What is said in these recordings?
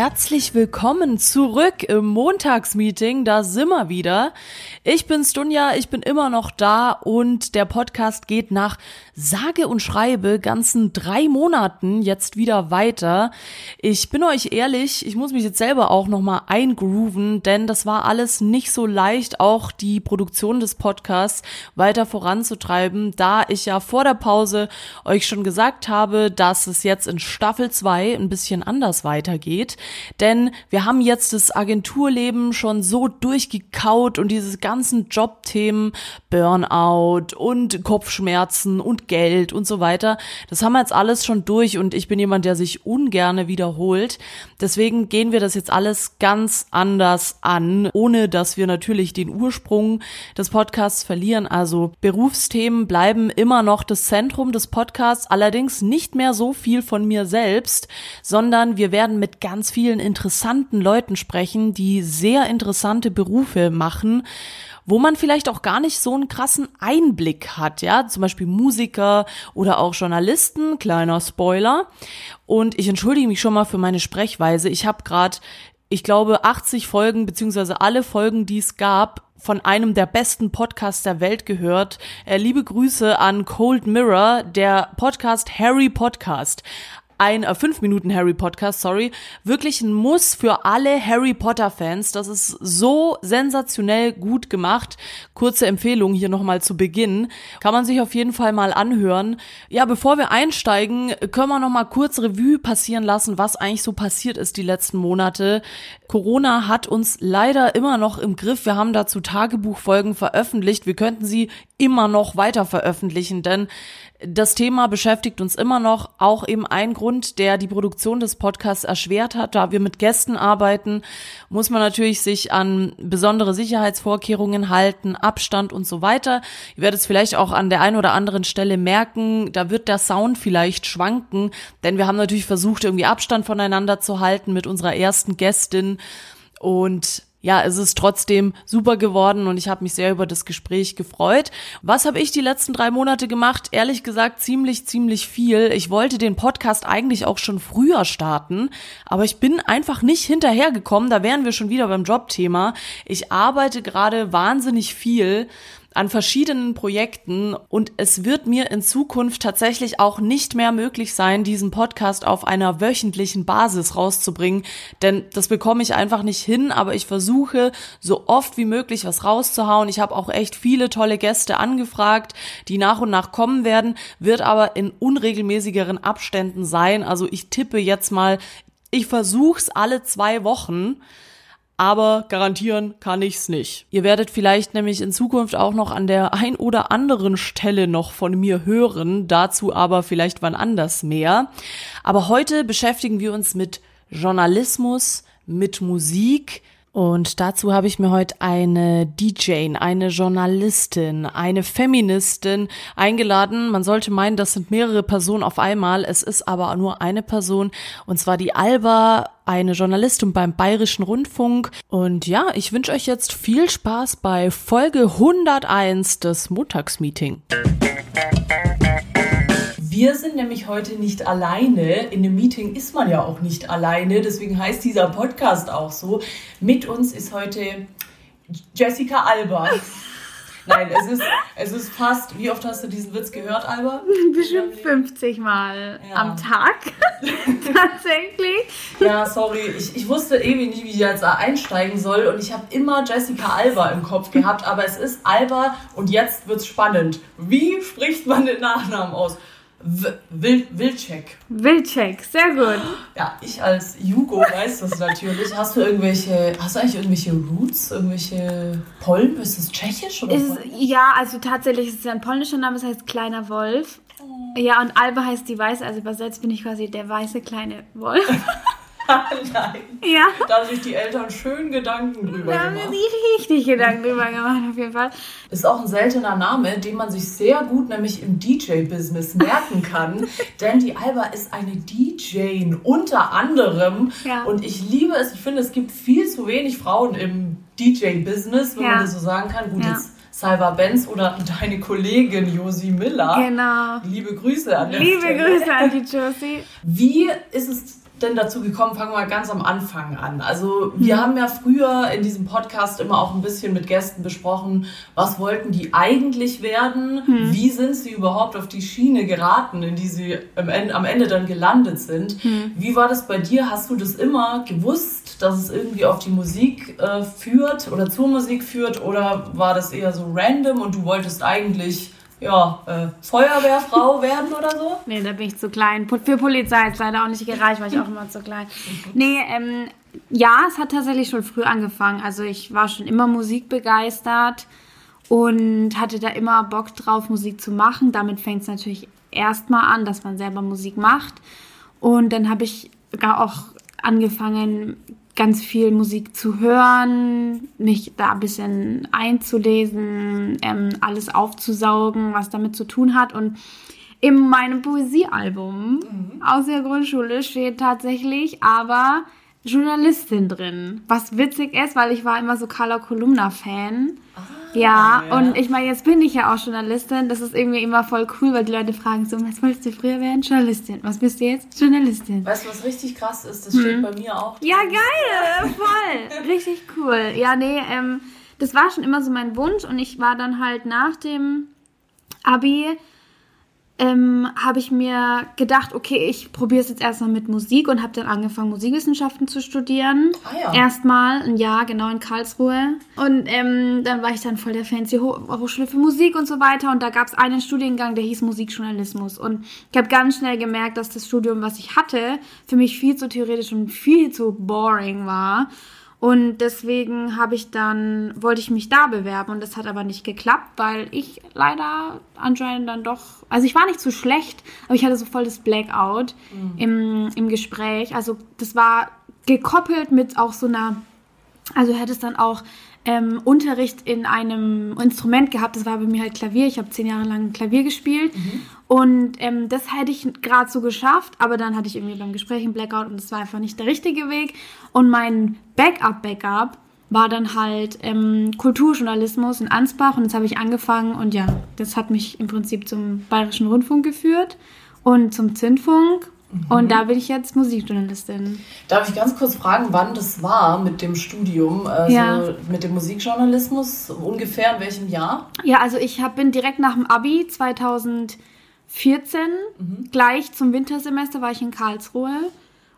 Herzlich willkommen zurück im Montagsmeeting. Da sind wir wieder. Ich bin's Dunja, ich bin immer noch da und der Podcast geht nach sage und schreibe ganzen drei Monaten jetzt wieder weiter. Ich bin euch ehrlich, ich muss mich jetzt selber auch nochmal eingrooven, denn das war alles nicht so leicht, auch die Produktion des Podcasts weiter voranzutreiben, da ich ja vor der Pause euch schon gesagt habe, dass es jetzt in Staffel 2 ein bisschen anders weitergeht. Denn wir haben jetzt das Agenturleben schon so durchgekaut und diese ganzen Jobthemen, Burnout und Kopfschmerzen und Geld und so weiter, das haben wir jetzt alles schon durch und ich bin jemand, der sich ungerne wiederholt. Deswegen gehen wir das jetzt alles ganz anders an, ohne dass wir natürlich den Ursprung des Podcasts verlieren. Also Berufsthemen bleiben immer noch das Zentrum des Podcasts, allerdings nicht mehr so viel von mir selbst, sondern wir werden mit ganz vielen interessanten Leuten sprechen, die sehr interessante Berufe machen wo man vielleicht auch gar nicht so einen krassen Einblick hat, ja, zum Beispiel Musiker oder auch Journalisten, kleiner Spoiler. Und ich entschuldige mich schon mal für meine Sprechweise. Ich habe gerade, ich glaube, 80 Folgen beziehungsweise alle Folgen, die es gab, von einem der besten Podcasts der Welt gehört. Äh, liebe Grüße an Cold Mirror, der Podcast Harry Podcast ein äh, 5 Minuten Harry Podcast, sorry, wirklich ein Muss für alle Harry Potter Fans. Das ist so sensationell gut gemacht. Kurze Empfehlung hier nochmal zu Beginn. Kann man sich auf jeden Fall mal anhören. Ja, bevor wir einsteigen, können wir nochmal kurz Revue passieren lassen, was eigentlich so passiert ist die letzten Monate. Corona hat uns leider immer noch im Griff. Wir haben dazu Tagebuchfolgen veröffentlicht. Wir könnten sie immer noch weiter veröffentlichen, denn das Thema beschäftigt uns immer noch. Auch eben ein Grund, der die Produktion des Podcasts erschwert hat. Da wir mit Gästen arbeiten, muss man natürlich sich an besondere Sicherheitsvorkehrungen halten, Abstand und so weiter. Ihr werdet es vielleicht auch an der einen oder anderen Stelle merken, da wird der Sound vielleicht schwanken, denn wir haben natürlich versucht, irgendwie Abstand voneinander zu halten mit unserer ersten Gästin. Und ja, es ist trotzdem super geworden und ich habe mich sehr über das Gespräch gefreut. Was habe ich die letzten drei Monate gemacht? Ehrlich gesagt, ziemlich, ziemlich viel. Ich wollte den Podcast eigentlich auch schon früher starten, aber ich bin einfach nicht hinterhergekommen. Da wären wir schon wieder beim Jobthema. Ich arbeite gerade wahnsinnig viel an verschiedenen Projekten. Und es wird mir in Zukunft tatsächlich auch nicht mehr möglich sein, diesen Podcast auf einer wöchentlichen Basis rauszubringen, denn das bekomme ich einfach nicht hin, aber ich versuche so oft wie möglich was rauszuhauen. Ich habe auch echt viele tolle Gäste angefragt, die nach und nach kommen werden, wird aber in unregelmäßigeren Abständen sein. Also ich tippe jetzt mal, ich versuch's alle zwei Wochen aber garantieren kann ich's nicht. Ihr werdet vielleicht nämlich in Zukunft auch noch an der ein oder anderen Stelle noch von mir hören, dazu aber vielleicht wann anders mehr. Aber heute beschäftigen wir uns mit Journalismus, mit Musik, und dazu habe ich mir heute eine DJ, eine Journalistin, eine Feministin eingeladen. Man sollte meinen, das sind mehrere Personen auf einmal. Es ist aber nur eine Person und zwar die Alba, eine Journalistin beim Bayerischen Rundfunk. Und ja, ich wünsche euch jetzt viel Spaß bei Folge 101 des Montagsmeeting. Wir sind nämlich heute nicht alleine. In einem Meeting ist man ja auch nicht alleine. Deswegen heißt dieser Podcast auch so. Mit uns ist heute Jessica Alba. Nein, es ist, es ist fast. Wie oft hast du diesen Witz gehört, Alba? Bestimmt 50 Mal Ja. am Tag. Tatsächlich. Ja, sorry. Ich, ich wusste ewig nicht, wie ich jetzt einsteigen soll. Und ich habe immer Jessica Alba im Kopf gehabt. Aber es ist Alba und jetzt wird's spannend. Wie spricht man den Nachnamen aus? Wil Wilczek. Wildcheck, sehr gut. Ja, ich als Jugo weiß das natürlich. Hast du irgendwelche, hast du eigentlich irgendwelche Roots, irgendwelche Pollen? Ist das tschechisch oder Ist, ja, also tatsächlich ist es ein polnischer Name, das heißt kleiner Wolf. Ja, und Alba heißt die Weiße, also übersetzt bin ich quasi der weiße kleine Wolf. Nein. Ja. Da haben sich die Eltern schön Gedanken drüber Da haben wir gemacht. sich richtig Gedanken drüber gemacht, auf jeden Fall. Ist auch ein seltener Name, den man sich sehr gut nämlich im DJ-Business merken kann. denn die Alba ist eine DJ unter anderem. Ja. Und ich liebe es. Ich finde, es gibt viel zu wenig Frauen im DJ-Business, wenn Ja. man das so sagen kann. Gut, Ja. jetzt Salva Benz oder deine Kollegin Josi Miller. Genau. Liebe Grüße an der Liebe Stelle. Grüße an die Josie. Wie ist es denn dazu gekommen? Fangen wir mal ganz am Anfang an. Also wir haben ja früher in diesem Podcast immer auch ein bisschen mit Gästen besprochen, was wollten die eigentlich werden? Wie sind sie überhaupt auf die Schiene geraten, in die sie am Ende, am Ende dann gelandet sind? Wie war das bei dir? Hast du das immer gewusst, dass es irgendwie auf die Musik äh, führt oder zur Musik führt? Oder war das eher so random und du wolltest eigentlich ja, äh, Feuerwehrfrau werden oder so? Nee, da bin ich zu klein. Für Polizei es leider auch nicht gereicht, weil ich auch immer zu klein. Nee, ähm, ja, es hat tatsächlich schon früh angefangen. Also ich war schon immer musikbegeistert und hatte da immer Bock drauf, Musik zu machen. Damit fängt es natürlich erstmal an, dass man selber Musik macht. Und dann habe ich gar auch angefangen, ganz viel Musik zu hören, mich da ein bisschen einzulesen, ähm, alles aufzusaugen, was damit zu tun hat. Und in meinem Poesiealbum aus der Grundschule steht tatsächlich aber Journalistin drin. Was witzig ist, weil ich war immer so Carla Kolumna-Fan. ja, ja. und ich meine, jetzt bin ich ja auch Journalistin. Das ist irgendwie immer voll cool, weil die Leute fragen so, was wolltest du früher werden? Journalistin. Was bist du jetzt? Journalistin. Weißt du, was richtig krass ist? Das steht bei mir auch. Ja, geil, voll. Richtig cool. Ja, nee, ähm, das war schon immer so mein Wunsch und ich war dann halt nach dem Abi, ähm, habe ich mir gedacht, okay, ich probiere es jetzt erstmal mit Musik und habe dann angefangen, Musikwissenschaften zu studieren. Ah ja. Erstmal ein Jahr, genau in Karlsruhe. Und ähm, dann war ich dann voll der fancy Ho Hochschule für Musik und so weiter. Und da gab es einen Studiengang, der hieß Musikjournalismus. Und ich habe ganz schnell gemerkt, dass das Studium, was ich hatte, für mich viel zu theoretisch und viel zu boring war. Und deswegen habe ich dann, wollte ich mich da bewerben und das hat aber nicht geklappt, weil ich leider anscheinend dann doch, also ich war nicht so schlecht, aber ich hatte so voll das Blackout im, im Gespräch. Also das war gekoppelt mit auch so einer, also du hättest dann auch ähm, Unterricht in einem Instrument gehabt, das war bei mir halt Klavier, ich habe zehn Jahre lang Klavier gespielt. Und ähm, das hätte ich gerade so geschafft, aber dann hatte ich irgendwie beim Gespräch einen Blackout und das war einfach nicht der richtige Weg. Und mein Backup-Backup war dann halt ähm, Kulturjournalismus in Ansbach. Und jetzt habe ich angefangen und ja, das hat mich im Prinzip zum Bayerischen Rundfunk geführt und zum Zündfunk und da bin ich jetzt Musikjournalistin. Darf ich ganz kurz fragen, wann das war mit dem Studium, also Ja. mit dem Musikjournalismus, ungefähr in welchem Jahr? Ja, also ich hab, bin direkt nach dem Abi 2014 gleich zum Wintersemester war ich in Karlsruhe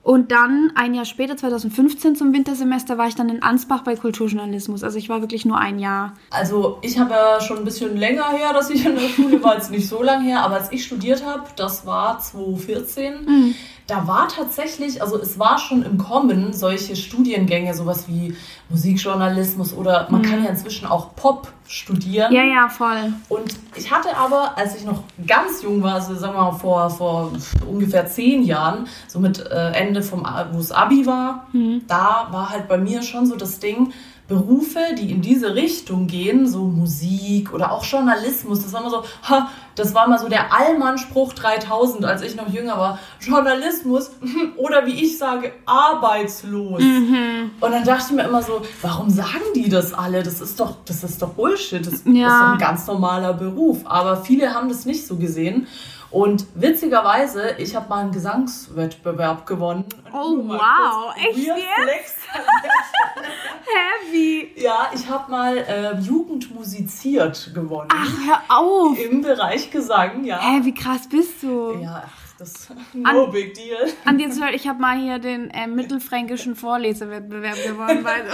und dann ein Jahr später 2015 zum Wintersemester war ich dann in Ansbach bei Kulturjournalismus. Also ich war wirklich nur ein Jahr. Also ich habe ja schon ein bisschen länger her, dass ich in der Schule war, jetzt nicht so lang her, aber als ich studiert habe, das war 2014, da war tatsächlich, also es war schon im Kommen solche Studiengänge, sowas wie Musikjournalismus oder man kann ja inzwischen auch Pop studieren. Ja, ja, voll. Und ich hatte aber, als ich noch ganz jung war, also sagen wir mal vor, vor ungefähr zehn Jahren, so mit äh, Ende vom, wo es Abi war, da war halt bei mir schon so das Ding, Berufe, die in diese Richtung gehen, so Musik oder auch Journalismus, das war immer so, ha, das war mal so der Allmann-Spruch 3000, als ich noch jünger war, Journalismus oder wie ich sage, arbeitslos. Und dann dachte ich mir immer so, warum sagen die das alle? Das ist doch, das ist doch Bullshit. Das ist Ja. doch ein ganz normaler Beruf. Aber viele haben das nicht so gesehen. Und witzigerweise, ich habe mal einen Gesangswettbewerb gewonnen. Oh, wow. Echt jetzt? Heavy. Ja, ich habe mal äh, Jugend musiziert gewonnen. Ach, hör auf. Im Bereich Gesang, ja. Hä, wie krass bist du? Ja, ach, das no big deal. An dir zu hören, ich habe mal hier den äh, mittelfränkischen Vorlesewettbewerb gewonnen. Weil,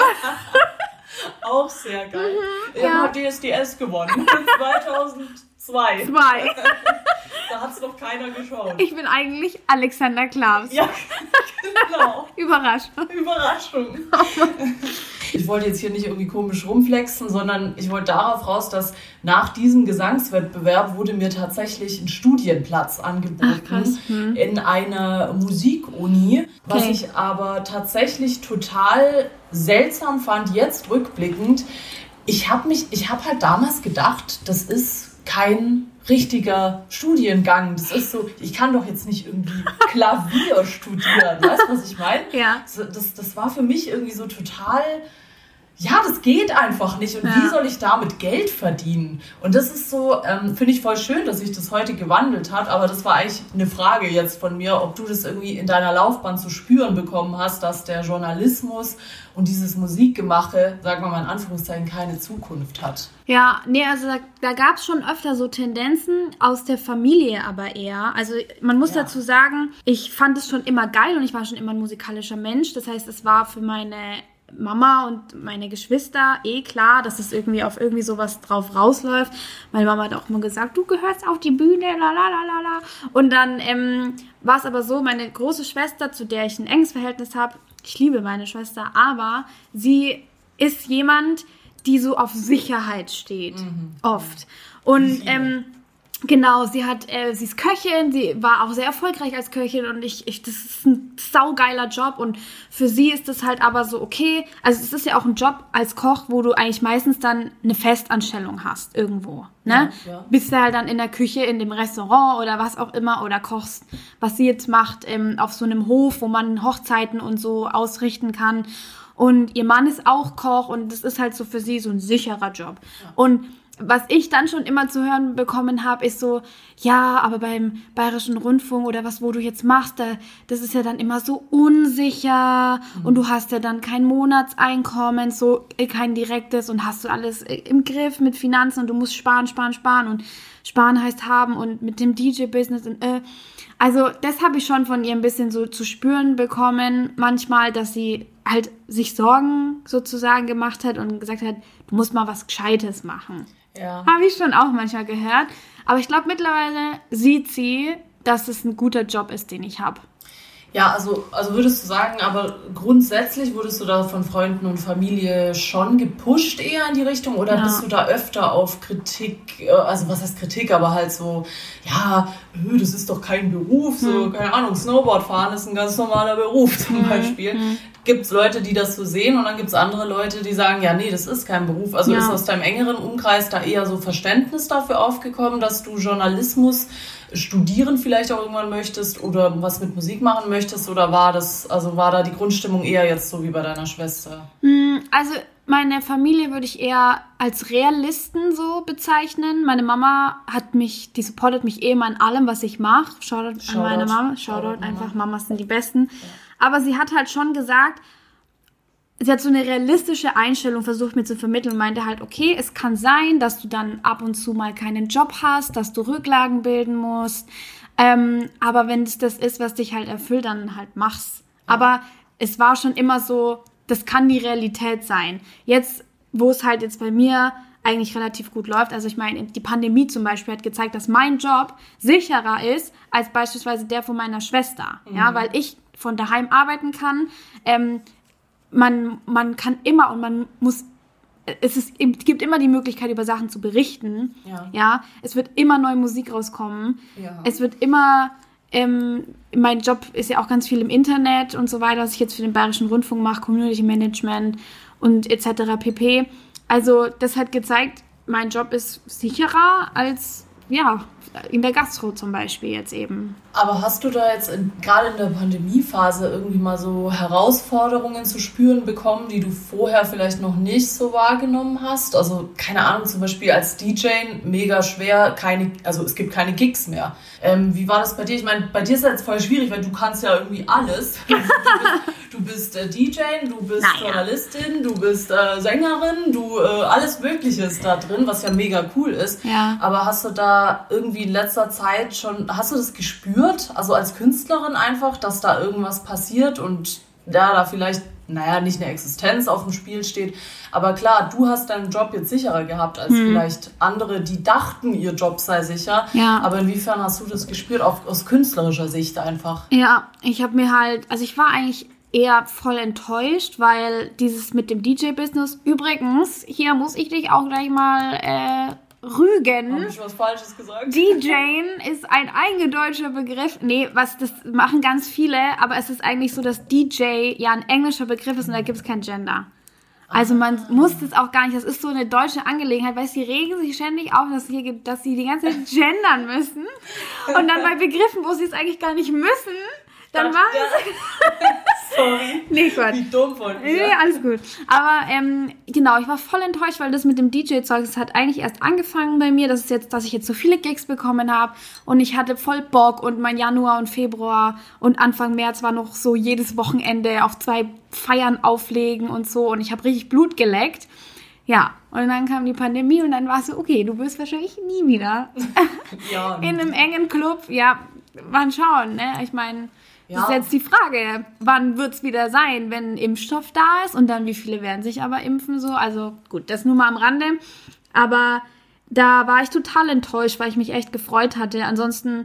Auch sehr geil. Ich Mhm, ja. habe DSDS gewonnen. 2002. zwei. Da hat es noch keiner geschaut. Ich bin eigentlich Alexander Klaus. ja, genau. Überraschung. Überraschung. Ich wollte jetzt hier nicht irgendwie komisch rumflexen, sondern ich wollte darauf raus, dass nach diesem Gesangswettbewerb wurde mir tatsächlich ein Studienplatz angeboten Ach, hm. in einer Musikuni, was okay. ich aber tatsächlich total seltsam fand, jetzt rückblickend. Ich habe mich, ich habe halt damals gedacht, das ist kein richtiger Studiengang. Das ist so, ich kann doch jetzt nicht irgendwie Klavier studieren. Weißt du, was ich meine? Ja. Das, das war für mich irgendwie so total ja, das geht einfach nicht. Und ja. wie soll ich damit Geld verdienen? Und das ist so, ähm, finde ich voll schön, dass sich das heute gewandelt hat. Aber das war eigentlich eine Frage jetzt von mir, ob du das irgendwie in deiner Laufbahn zu spüren bekommen hast, dass der Journalismus und dieses Musikgemache, sagen wir mal in Anführungszeichen, keine Zukunft hat. Ja, nee, also da, da gab es schon öfter so Tendenzen aus der Familie aber eher. Also man muss ja. dazu sagen, ich fand es schon immer geil und ich war schon immer ein musikalischer Mensch. Das heißt, es war für meine Mama und meine Geschwister eh klar, dass es irgendwie auf irgendwie sowas drauf rausläuft. Meine Mama hat auch immer gesagt, du gehörst auf die Bühne, la la la la la. Und dann ähm, war es aber so, meine große Schwester, zu der ich ein enges Verhältnis habe, ich liebe meine Schwester, aber sie ist jemand, die so auf Sicherheit steht, mhm. oft. Und ähm, Genau, sie hat, äh, sie ist Köchin, sie war auch sehr erfolgreich als Köchin und ich, ich, das ist ein saugeiler Job und für sie ist das halt aber so okay. Also es ist ja auch ein Job als Koch, wo du eigentlich meistens dann eine Festanstellung hast irgendwo, ne? Ja, ja. Bist du halt dann in der Küche, in dem Restaurant oder was auch immer oder kochst, was sie jetzt macht, ähm, auf so einem Hof, wo man Hochzeiten und so ausrichten kann. Und ihr Mann ist auch Koch und das ist halt so für sie so ein sicherer Job. Ja. Und was ich dann schon immer zu hören bekommen habe, ist so, ja, aber beim Bayerischen Rundfunk oder was, wo du jetzt machst, da, das ist ja dann immer so unsicher mhm. und du hast ja dann kein Monatseinkommen, so äh, kein direktes und hast du alles äh, im Griff mit Finanzen und du musst sparen, sparen, sparen und sparen heißt haben und mit dem DJ-Business und äh. Also das habe ich schon von ihr ein bisschen so zu spüren bekommen, manchmal, dass sie halt sich Sorgen sozusagen gemacht hat und gesagt hat, du musst mal was Gescheites machen. Ja. Habe ich schon auch manchmal gehört. Aber ich glaube, mittlerweile sieht sie, dass es ein guter Job ist, den ich habe. Ja, also, also würdest du sagen, aber grundsätzlich wurdest du da von Freunden und Familie schon gepusht eher in die Richtung oder ja. bist du da öfter auf Kritik, äh, also was heißt Kritik, aber halt so, ja, das ist doch kein Beruf, so, hm. keine Ahnung, Snowboard fahren ist ein ganz normaler Beruf zum hm. Beispiel. Hm. Gibt es Leute, die das so sehen und dann gibt es andere Leute, die sagen, ja, nee, das ist kein Beruf. Also ja. ist aus deinem engeren Umkreis da eher so Verständnis dafür aufgekommen, dass du Journalismus studieren vielleicht auch irgendwann möchtest oder was mit Musik machen möchtest oder war das, also war da die Grundstimmung eher jetzt so wie bei deiner Schwester? Hm, also meine Familie würde ich eher als Realisten so bezeichnen. Meine Mama hat mich, die supportet mich eh immer in allem, was ich mache. Shoutout, Shoutout an meine Mama. Shoutout, Shoutout einfach, Mamas sind die Besten. Ja. Aber sie hat halt schon gesagt, sie hat so eine realistische Einstellung versucht mir zu vermitteln und meinte halt, okay, es kann sein, dass du dann ab und zu mal keinen Job hast, dass du Rücklagen bilden musst. Ähm, aber wenn es das ist, was dich halt erfüllt, dann halt mach's. Aber es war schon immer so, das kann die Realität sein. Jetzt, wo es halt jetzt bei mir eigentlich relativ gut läuft. Also ich meine, die Pandemie zum Beispiel hat gezeigt, dass mein Job sicherer ist als beispielsweise der von meiner Schwester. Mhm. Ja, weil ich von daheim arbeiten kann. Ähm, man, man kann immer und man muss es, ist, es gibt immer die Möglichkeit, über Sachen zu berichten. Ja. ja? Es wird immer neue Musik rauskommen. Ja. Es wird immer. Ähm, mein Job ist ja auch ganz viel im Internet und so weiter, was ich jetzt für den Bayerischen Rundfunk mache, Community Management und etc. pp. Also, das hat gezeigt, mein Job ist sicherer als ja, in der Gastro zum Beispiel jetzt eben. Aber hast du da jetzt gerade in der Pandemiephase irgendwie mal so Herausforderungen zu spüren bekommen, die du vorher vielleicht noch nicht so wahrgenommen hast? Also keine Ahnung, zum Beispiel als DJ mega schwer, keine, also es gibt keine Gigs mehr. Ähm, wie war das bei dir? Ich meine, bei dir ist das jetzt voll schwierig, weil du kannst ja irgendwie alles. Du bist, du bist äh, DJ, du bist naja. Journalistin, du bist äh, Sängerin, du äh, alles Mögliche ist da drin, was ja mega cool ist. Ja. Aber hast du da irgendwie in letzter Zeit schon, hast du das gespürt, also als Künstlerin einfach, dass da irgendwas passiert und ja, da vielleicht, naja, nicht eine Existenz auf dem Spiel steht. Aber klar, du hast deinen Job jetzt sicherer gehabt als hm. vielleicht andere, die dachten, ihr Job sei sicher. Ja. Aber inwiefern hast du das gespürt, auch aus künstlerischer Sicht einfach? Ja, ich habe mir halt, also ich war eigentlich eher voll enttäuscht, weil dieses mit dem DJ-Business, übrigens, hier muss ich dich auch gleich mal äh, rügen. Habe ich was Falsches gesagt? DJing ist ein eingedeutscher Begriff. Nee, was das machen ganz viele, aber es ist eigentlich so, dass DJ ja ein englischer Begriff ist und da gibt es kein Gender. Also man muss das auch gar nicht, das ist so eine deutsche Angelegenheit, weil sie regen sich ständig auf, dass, hier, dass sie die ganze Zeit gendern müssen. Und dann bei Begriffen, wo sie es eigentlich gar nicht müssen, dann machen sie... Sorry. Nee, Gott. Wie dumm von Nee, mir. alles gut. Aber ähm, genau, ich war voll enttäuscht, weil das mit dem DJ-Zeug, das hat eigentlich erst angefangen bei mir, dass, es jetzt, dass ich jetzt so viele Gigs bekommen habe und ich hatte voll Bock und mein Januar und Februar und Anfang März war noch so jedes Wochenende auf zwei Feiern auflegen und so und ich habe richtig Blut geleckt. Ja, und dann kam die Pandemie und dann war es so, okay, du wirst wahrscheinlich nie wieder Ja, in einem engen Club. Ja, mal schauen, ne? Ich meine, das ist Ja. jetzt die Frage, wann wird es wieder sein, wenn Impfstoff da ist und dann wie viele werden sich aber impfen so. Also gut, das nur mal am Rande. Aber da war ich total enttäuscht, weil ich mich echt gefreut hatte. Ansonsten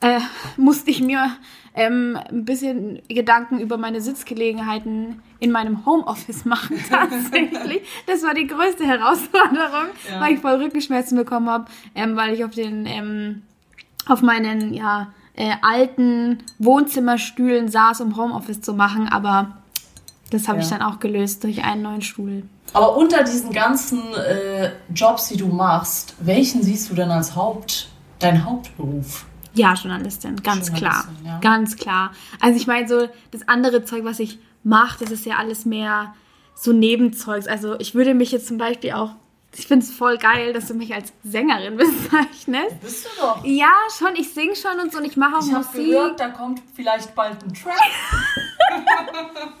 äh, musste ich mir ähm, ein bisschen Gedanken über meine Sitzgelegenheiten in meinem Homeoffice machen, tatsächlich. Das war die größte Herausforderung, Ja. weil ich voll Rückenschmerzen bekommen habe, ähm, weil ich auf den, ähm, auf meinen, ja, äh, alten Wohnzimmerstühlen saß, um Homeoffice zu machen, aber das habe ich Ja. dann auch gelöst durch einen neuen Stuhl. Aber unter diesen ganzen äh, Jobs, die du machst, welchen siehst du denn als Haupt, dein Hauptberuf? Ja, Journalistin, ganz klar. Journalistin, ja. Ganz klar. Also ich meine, so das andere Zeug, was ich mache, das ist ja alles mehr so Nebenzeugs. Also ich würde mich jetzt zum Beispiel auch, ich finde es voll geil, dass du mich als Sängerin bezeichnest. Bist du doch. Ja, schon, ich singe schon und so und ich mache auch Ich habe Musik. gehört, da kommt vielleicht bald ein Track.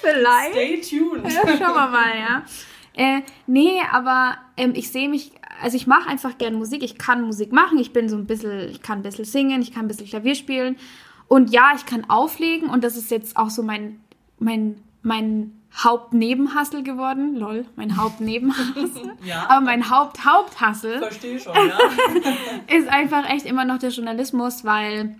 vielleicht. Stay tuned. Ja, schauen wir mal, ja. Äh, nee, aber ähm, ich sehe mich, also ich mache einfach gern Musik. Ich kann Musik machen. Ich bin so ein bisschen, ich kann ein bisschen singen, ich kann ein bisschen Klavier spielen. Und ja, ich kann auflegen und das ist jetzt auch so mein, mein, mein Hauptnebenhassel geworden. Lol, mein Hauptnebenhassel. Ja. Aber mein Haupt-Haupthassel Verstehe schon, ja. ist einfach echt immer noch der Journalismus, weil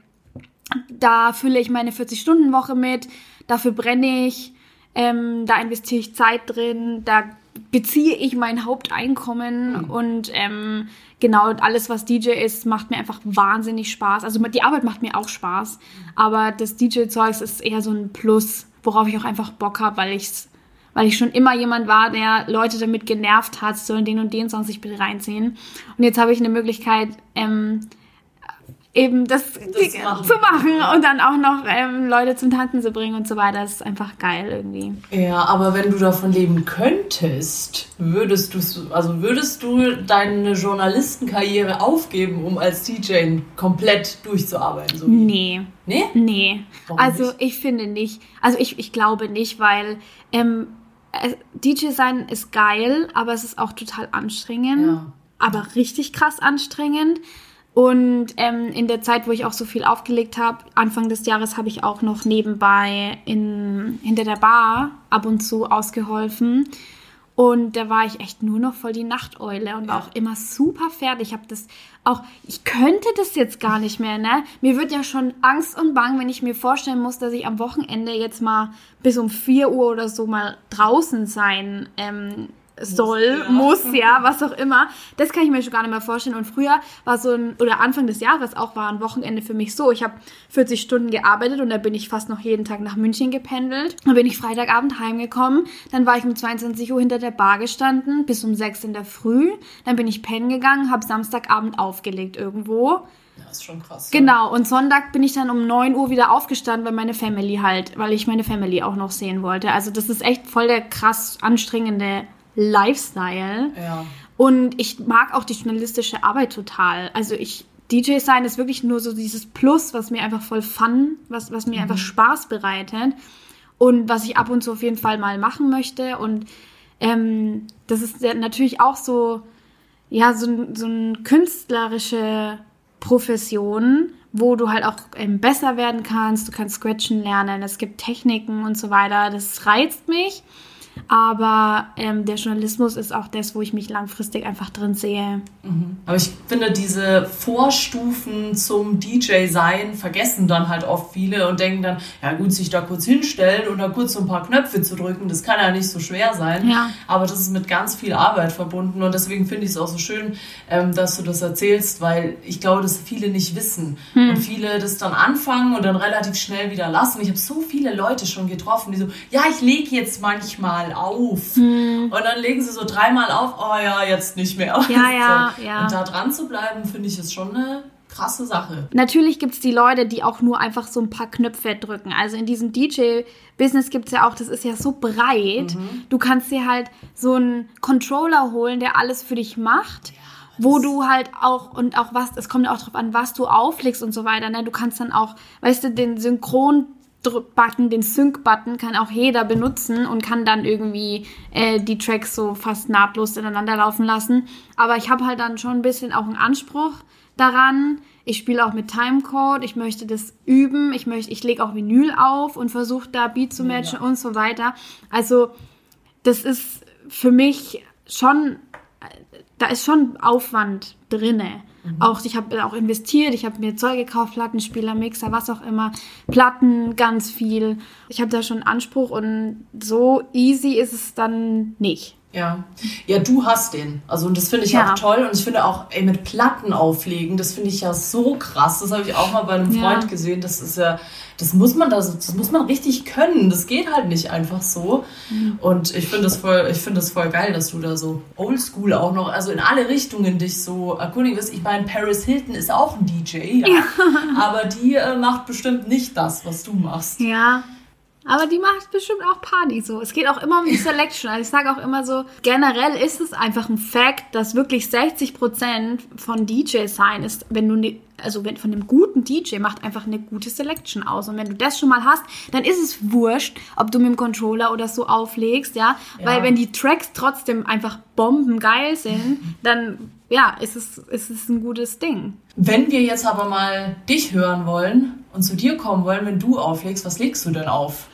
da fülle ich meine 40-Stunden-Woche mit, dafür brenne ich, ähm, da investiere ich Zeit drin, da beziehe ich mein Haupteinkommen und ähm, genau alles, was DJ ist, macht mir einfach wahnsinnig Spaß. Also die Arbeit macht mir auch Spaß, aber das DJ-Zeugs ist eher so ein Plus, worauf ich auch einfach Bock habe, weil ich's weil ich schon immer jemand war, der Leute damit genervt hat, sollen den und den Song sich bitte reinziehen. Und jetzt habe ich eine Möglichkeit, ähm, eben das, zu die- machen. zu machen und dann auch noch ähm, Leute zum Tanzen zu bringen und so weiter. Das ist einfach geil irgendwie. Ja, aber wenn du davon leben könntest, würdest du also würdest du deine Journalistenkarriere aufgeben, um als DJ komplett durchzuarbeiten? So Nee. Nee? Nee. Warum also nicht? ich finde nicht. Also ich, ich glaube nicht, weil ähm, äh, DJ sein ist geil, aber es ist auch total anstrengend. Ja. Aber richtig krass anstrengend. Und ähm, in der Zeit, wo ich auch so viel aufgelegt habe, Anfang des Jahres habe ich auch noch nebenbei in, hinter der Bar ab und zu ausgeholfen. Und da war ich echt nur noch voll die Nachteule und war auch immer super fertig. Ich habe das auch, ich könnte das jetzt gar nicht mehr, ne? Mir wird ja schon Angst und Bang, wenn ich mir vorstellen muss, dass ich am Wochenende jetzt mal bis um 4 Uhr oder so mal draußen sein ähm, soll, ja. muss, ja, was auch immer. Das kann ich mir schon gar nicht mehr vorstellen. Und früher war so ein, oder Anfang des Jahres auch war ein Wochenende für mich so. Ich habe 40 Stunden gearbeitet und da bin ich fast noch jeden Tag nach München gependelt. Dann bin ich Freitagabend heimgekommen. Dann war ich um 22 Uhr hinter der Bar gestanden, bis um 6 in der Früh. Dann bin ich pennen gegangen, habe Samstagabend aufgelegt irgendwo. Das ist schon krass. Genau, und Sonntag bin ich dann um 9 Uhr wieder aufgestanden, weil meine Family halt, weil ich meine Family auch noch sehen wollte. Also das ist echt voll der krass anstrengende Lifestyle. Ja. Und ich mag auch die journalistische Arbeit total. Also ich, DJ sein ist wirklich nur so dieses Plus, was mir einfach voll Fun, was, was mir einfach Spaß bereitet. Und was ich ab und zu auf jeden Fall mal machen möchte. Und ähm, das ist natürlich auch so, ja, so, ein- so eine künstlerische Profession, wo du halt auch ähm, besser werden kannst. Du kannst Scratchen lernen, es gibt Techniken und so weiter. Das reizt mich. Aber ähm, der Journalismus ist auch das, wo ich mich langfristig einfach drin sehe. Mhm. Aber ich finde, diese Vorstufen zum DJ-Sein vergessen dann halt oft viele und denken dann, ja gut, sich da kurz hinstellen und da kurz so ein paar Knöpfe zu drücken, das kann ja nicht so schwer sein. Ja. Aber das ist mit ganz viel Arbeit verbunden und deswegen finde ich es auch so schön, ähm, dass du das erzählst, weil ich glaube, dass viele nicht wissen hm. und viele das dann anfangen und dann relativ schnell wieder lassen. Ich habe so viele Leute schon getroffen, die so, ja, ich lege jetzt manchmal auf. Hm. Und dann legen sie so dreimal auf, oh ja, jetzt nicht mehr. Ja, ja, so. ja. Und da dran zu bleiben, finde ich, ist schon eine krasse Sache. Natürlich gibt es die Leute, die auch nur einfach so ein paar Knöpfe drücken. Also in diesem DJ-Business gibt es ja auch, das ist ja so breit. Mhm. Du kannst dir halt so einen Controller holen, der alles für dich macht. Ja wo du halt auch und auch was, es kommt ja auch drauf an, was du auflegst und so weiter. Ne? Du kannst dann auch, weißt du, den Synchron Button, den Sync-Button kann auch jeder benutzen und kann dann irgendwie äh, die Tracks so fast nahtlos ineinander laufen lassen. Aber ich habe halt dann schon ein bisschen auch einen Anspruch daran. Ich spiele auch mit Timecode, ich möchte das üben, ich möchte, ich lege auch Vinyl auf und versuche da Beat zu matchen ja. und so weiter. Also das ist für mich schon, da ist schon Aufwand drinne. Mhm. Auch ich habe auch investiert, ich habe mir Zeug gekauft, Plattenspieler, Mixer, was auch immer, Platten, ganz viel. Ich habe da schon Anspruch und so easy ist es dann nicht. Ja. Ja, du hast den. Also und das finde ich ja. auch toll. Und ich finde auch, ey, mit Platten auflegen, das finde ich ja so krass. Das habe ich auch mal bei einem Freund ja. gesehen. Das ist ja, das muss man da, das muss man richtig können. Das geht halt nicht einfach so. Mhm. Und ich finde das voll, ich finde das voll geil, dass du da so oldschool auch noch, also in alle Richtungen dich so erkundigen wirst. Ich meine, Paris Hilton ist auch ein DJ, ja. ja. aber die äh, macht bestimmt nicht das, was du machst. Ja. Aber die macht bestimmt auch Party so. Es geht auch immer um die Selection. Also ich sage auch immer so, generell ist es einfach ein Fact, dass wirklich 60% von DJs sein ist, wenn du ne, also wenn von einem guten DJ macht einfach eine gute Selection aus. Und wenn du das schon mal hast, dann ist es wurscht, ob du mit dem Controller oder so auflegst, ja. ja. Weil wenn die Tracks trotzdem einfach bombengeil sind, dann ja, ist es, ist es ein gutes Ding. Wenn wir jetzt aber mal dich hören wollen, und zu dir kommen wollen, wenn du auflegst, was legst du denn auf?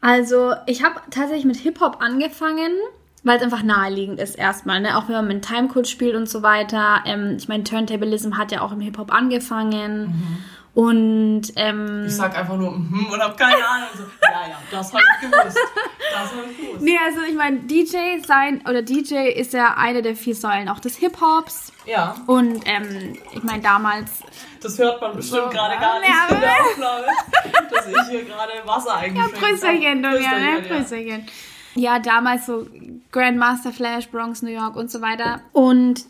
Also, ich habe tatsächlich mit Hip-Hop angefangen, weil es einfach naheliegend ist erstmal, ne? Auch wenn man mit Timecode spielt und so weiter. Ähm, ich meine, Turntablism hat ja auch im Hip-Hop angefangen. Mhm. Und ähm, ich sag einfach nur mhm und hab keine Ahnung. So, ja, ja, das hab ich gewusst. Das hab ich gewusst. Nee, also ich meine, DJ sein oder DJ ist ja eine der vier Säulen auch des Hip-Hops. Ja. Und ähm, ich meine, damals. Das hört man bestimmt so, gerade gar nicht ja, in der Aufnahme, dass ich hier gerade Wasser eingeschenkt habe. Ja, Prösterchen, Domian, ne? Prösterchen. Ja, damals so Grandmaster Flash, Bronx, New York und so weiter. Und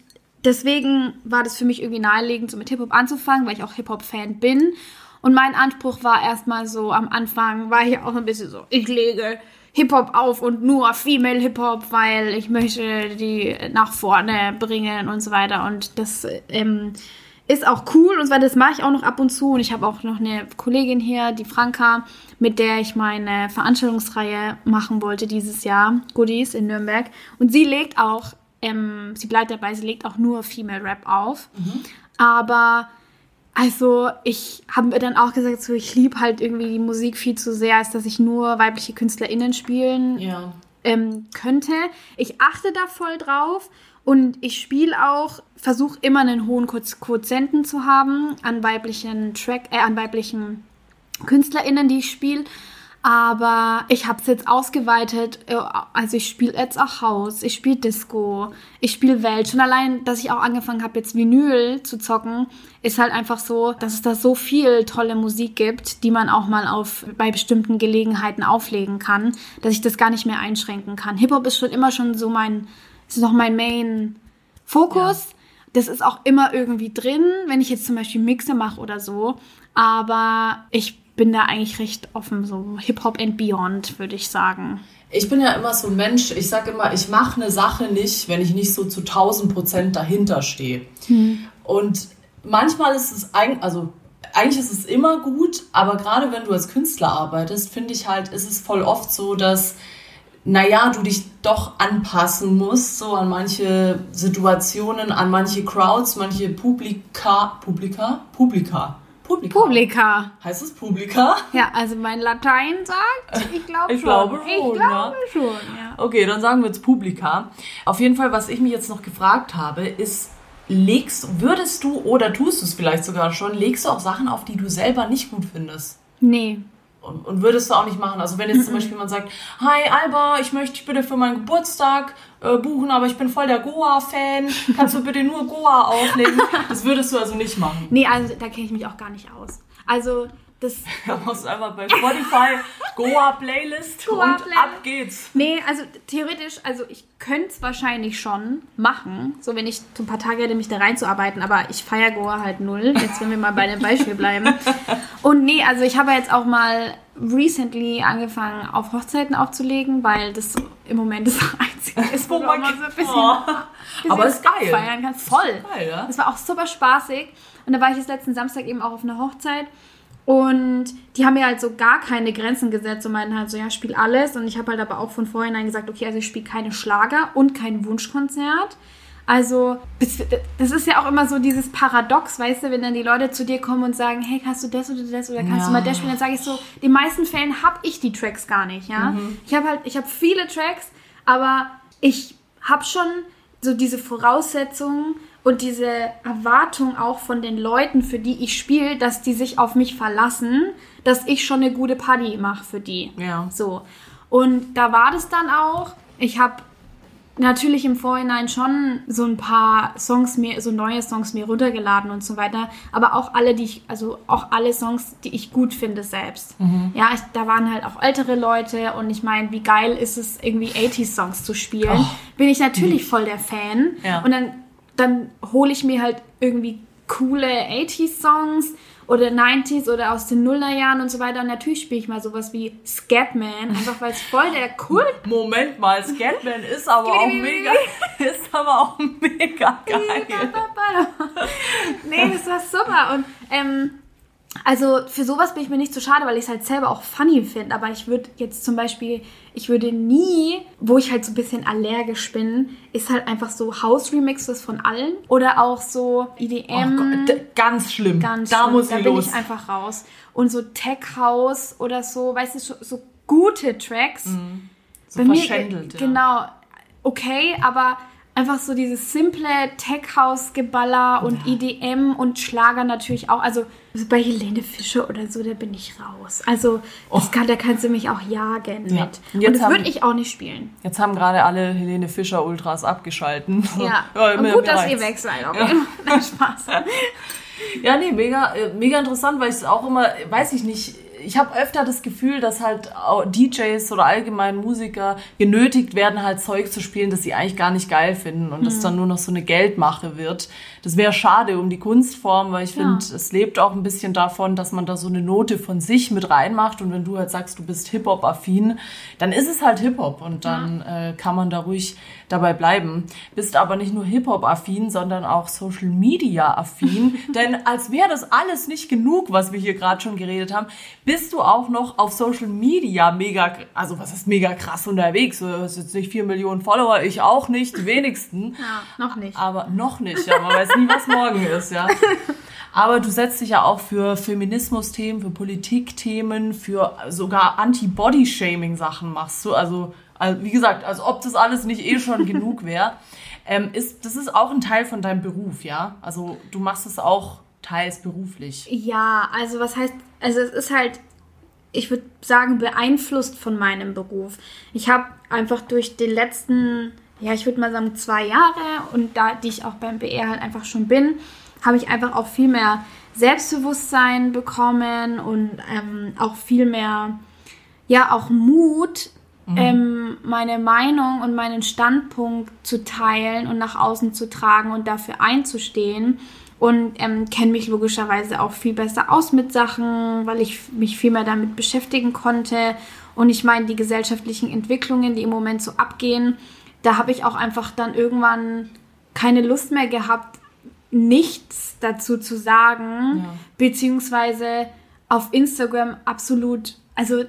deswegen war das für mich irgendwie naheliegend, so mit Hip-Hop anzufangen, weil ich auch Hip-Hop-Fan bin. Und mein Anspruch war erstmal so, am Anfang war ich auch ein bisschen so, ich lege Hip-Hop auf und nur Female Hip-Hop, weil ich möchte die nach vorne bringen und so weiter. Und das ähm, ist auch cool und zwar das mache ich auch noch ab und zu. Und ich habe auch noch eine Kollegin hier, die Franka, mit der ich meine Veranstaltungsreihe machen wollte dieses Jahr, Goodies in Nürnberg. Und sie legt auch ähm, sie bleibt dabei, sie legt auch nur Female Rap auf. Mhm. Aber also ich habe mir dann auch gesagt, so ich liebe halt irgendwie die Musik viel zu sehr, als dass ich nur weibliche KünstlerInnen spielen ja. ähm, könnte. Ich achte da voll drauf und ich spiele auch, versuche immer einen hohen Quotienten zu haben an weiblichen Track, äh, an weiblichen KünstlerInnen, die ich spiele. Aber ich habe es jetzt ausgeweitet. Äh, also ich spiele jetzt auch Haus, ich spiele Disco, ich spiele Welt. Schon allein, dass ich auch angefangen habe, jetzt Vinyl zu zocken, ist halt einfach so, dass es da so viel tolle Musik gibt, die man auch mal auf bei bestimmten Gelegenheiten auflegen kann, dass ich das gar nicht mehr einschränken kann. Hip Hop ist schon immer schon so mein, ist noch mein Main Fokus. Ja. Das ist auch immer irgendwie drin, wenn ich jetzt zum Beispiel Mixe mache oder so. Aber ich bin da eigentlich recht offen, so Hip-Hop and Beyond, würde ich sagen. Ich bin ja immer so ein Mensch, ich sage immer, ich mache eine Sache nicht, wenn ich nicht so zu 1000 Prozent dahinter stehe. Hm. Und manchmal ist es eigentlich, also eigentlich ist es immer gut, aber gerade wenn du als Künstler arbeitest, finde ich halt, ist es voll oft so, dass, naja, du dich doch anpassen musst, so an manche Situationen, an manche Crowds, manche Publika, Publika, Publika, Publika. Publika. Heißt es Publika? Ja, also mein Latein sagt, ich glaube Ich schon. glaube schon, Ich glaube ja. schon, ja. Okay, dann sagen wir jetzt Publika. Auf jeden Fall, was ich mich jetzt noch gefragt habe, ist, legst, würdest du oder tust du es vielleicht sogar schon, legst du auch Sachen auf, die du selber nicht gut findest? Nee. Und, und würdest du auch nicht machen. Also wenn jetzt zum Beispiel jemand sagt, hi Alba, ich möchte dich bitte für meinen Geburtstag äh, buchen, aber ich bin voll der Goa-Fan, kannst du bitte nur Goa auflegen? Das würdest du also nicht machen. Nee, also da kenne ich mich auch gar nicht aus. Also das du einfach bei Spotify Goa-Playlist und Goa-Playlist. ab geht's. Nee, also theoretisch, also ich könnte es wahrscheinlich schon machen, so wenn ich so ein paar Tage hätte, mich da reinzuarbeiten, aber ich feiere Goa halt null. Jetzt, wenn wir mal bei dem Beispiel bleiben. Und nee, also ich habe jetzt auch mal recently angefangen, auf Hochzeiten aufzulegen, weil das im Moment das Einzige ist, wo Oh auch mal so ein bisschen, Oh. Aber ist geil. feiern kannst. Voll. Geil, ja? Das war auch super spaßig. Und da war ich jetzt letzten Samstag eben auch auf einer Hochzeit. Und die haben mir halt so gar keine Grenzen gesetzt und meinten halt so, ja, spiel alles. Und ich habe halt aber auch von vornherein gesagt, okay, also ich spiele keine Schlager und kein Wunschkonzert. Also, das ist ja auch immer so dieses Paradox, weißt du, wenn dann die Leute zu dir kommen und sagen, hey, kannst du das oder das oder kannst Ja. du mal das spielen, dann sage ich so, in den meisten Fällen habe ich die Tracks gar nicht, ja. Ich habe halt, ich habe viele Tracks, aber ich habe schon so diese Voraussetzungen und diese Erwartung auch von den Leuten, für die ich spiele, dass die sich auf mich verlassen, dass ich schon eine gute Party mache für die. Ja. So. Und da war das dann auch. Ich habe natürlich im Vorhinein schon so ein paar Songs mir, so neue Songs mir runtergeladen und so weiter. Aber auch alle, die ich, also auch alle Songs, die ich gut finde selbst. Ja, ich, da waren halt auch ältere Leute und ich meine, wie geil ist es, irgendwie 80s-Songs zu spielen. Bin ich natürlich voll der Fan. Ja. Und dann, dann hole ich mir halt irgendwie coole 80s-Songs oder 90s oder aus den Nullerjahren und so weiter. Und natürlich spiele ich mal sowas wie Scatman, einfach weil es voll der Kult Moment mal, Scatman ist aber auch mega, ist aber auch mega geil. nee, das war super. Und ähm, also für sowas bin ich mir nicht so schade, weil ich es halt selber auch funny finde. Aber ich würde jetzt zum Beispiel, ich würde nie, wo ich halt so ein bisschen allergisch bin, ist halt einfach so House-Remixes von allen. Oder auch so Oh EDM. Gott, d- ganz schlimm. Ganz da schlimm. muss da bin los. ich einfach raus. Und so Tech House oder so, weißt du, so, so gute Tracks. so verschändelt, ja. Genau. Okay, aber einfach so dieses simple Tech House Geballer und EDM und Schlager natürlich auch. Also bei Helene Fischer oder so, da bin ich raus. Also das kann, da kannst du mich auch jagen Oh. Ja. mit. Und Und, das würde ich auch nicht spielen. Jetzt haben gerade alle Helene Fischer Ultras abgeschalten. Ja. und mir- gut, dass ihr weg seid. Okay? Nein, Spaß. Ja, nee, mega, äh, mega interessant, weil ich es auch immer, weiß ich nicht, ich habe öfter das Gefühl, dass halt DJs oder allgemein Musiker genötigt werden, halt Zeug zu spielen, das sie eigentlich gar nicht geil finden und Mhm. das dann nur noch so eine Geldmache wird. Das wäre schade um die Kunstform, weil ich Ja. finde, es lebt auch ein bisschen davon, dass man da so eine Note von sich mit reinmacht und wenn du halt sagst, du bist Hip-Hop-affin, dann ist es halt Hip-Hop und dann äh, kann man da ruhig dabei bleiben. Bist aber nicht nur Hip-Hop-affin, sondern auch Social-Media-affin, denn als wäre das alles nicht genug, was wir hier gerade schon geredet haben, bist du auch noch auf Social Media mega, also was ist mega krass unterwegs? Du hast jetzt nicht vier Millionen Follower, ich auch nicht, die wenigsten. Ja, noch nicht. Aber noch nicht, ja, man weiß nie, was morgen ist, ja. Aber du setzt dich ja auch für Feminismus-Themen, für Politikthemen, für sogar Anti-Body-Shaming-Sachen machst du. Also, also, wie gesagt, als ob das alles nicht eh schon genug wäre. Ähm, ist, das ist auch ein Teil von deinem Beruf, ja? Also du machst es auch teils beruflich. Ja, also was heißt, also es ist halt, ich würde sagen, beeinflusst von meinem Beruf. Ich habe einfach durch den letzten, ja, ich würde mal sagen, zwei Jahre und da, die ich auch beim BR halt einfach schon bin, habe ich einfach auch viel mehr Selbstbewusstsein bekommen und ähm, auch viel mehr, ja, auch Mut, ähm, meine Meinung und meinen Standpunkt zu teilen und nach außen zu tragen und dafür einzustehen. Und ähm, kenne mich logischerweise auch viel besser aus mit Sachen, weil ich mich viel mehr damit beschäftigen konnte. Und ich meine, die gesellschaftlichen Entwicklungen, die im Moment so abgehen, da habe ich auch einfach dann irgendwann keine Lust mehr gehabt, nichts dazu zu sagen, Ja. beziehungsweise auf Instagram absolut, also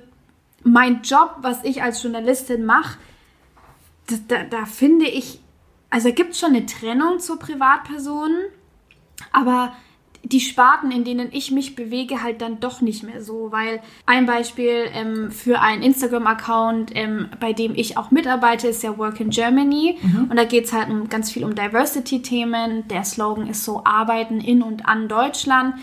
mein Job, was ich als Journalistin mache, da, da, da finde ich, also gibt es schon eine Trennung zur Privatperson, aber die Sparten, in denen ich mich bewege, halt dann doch nicht mehr so. Weil ein Beispiel ähm, für einen Instagram-Account, ähm, bei dem ich auch mitarbeite, ist ja Work in Germany. Mhm. Und da geht es halt um, ganz viel um Diversity-Themen. Der Slogan ist so Arbeiten in und an Deutschland.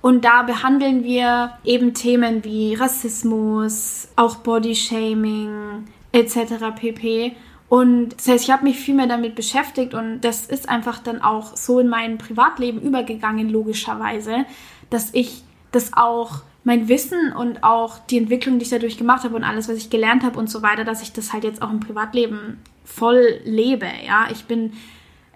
Und da behandeln wir eben Themen wie Rassismus, auch Bodyshaming etc. pp. Und das heißt, ich habe mich viel mehr damit beschäftigt und das ist einfach dann auch so in mein Privatleben übergegangen, logischerweise, dass ich das auch mein Wissen und auch die Entwicklung, die ich dadurch gemacht habe und alles, was ich gelernt habe und so weiter, dass ich das halt jetzt auch im Privatleben voll lebe. Ja, ich bin,